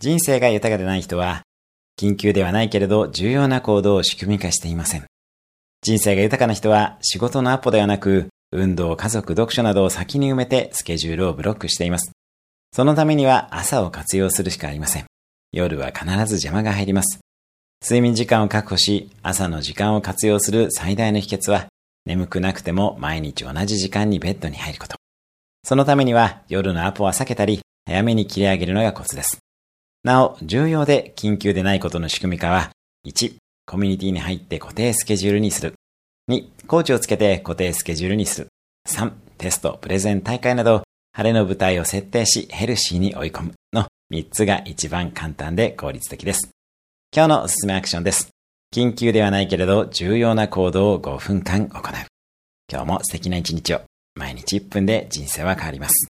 人生が豊かでない人は、緊急ではないけれど重要な行動を仕組み化していません。人生が豊かな人は仕事のアポではなく、運動、家族、読書などを先に埋めてスケジュールをブロックしています。そのためには朝を活用するしかありません。夜は必ず邪魔が入ります。睡眠時間を確保し、朝の時間を活用する最大の秘訣は、眠くなくても毎日同じ時間にベッドに入ること。そのためには夜のアポは避けたり、早めに切り上げるのがコツです。なお、重要で緊急でないことの仕組み化は、1、コミュニティに入って固定スケジュールにする。2、コーチをつけて固定スケジュールにする。3、テスト、プレゼン、大会など、晴れの舞台を設定し、ヘルシーに追い込むの3つが一番簡単で効率的です。今日のおすすめアクションです。緊急ではないけれど重要な行動を5分間行う。今日も素敵な一日を。毎日1分で人生は変わります。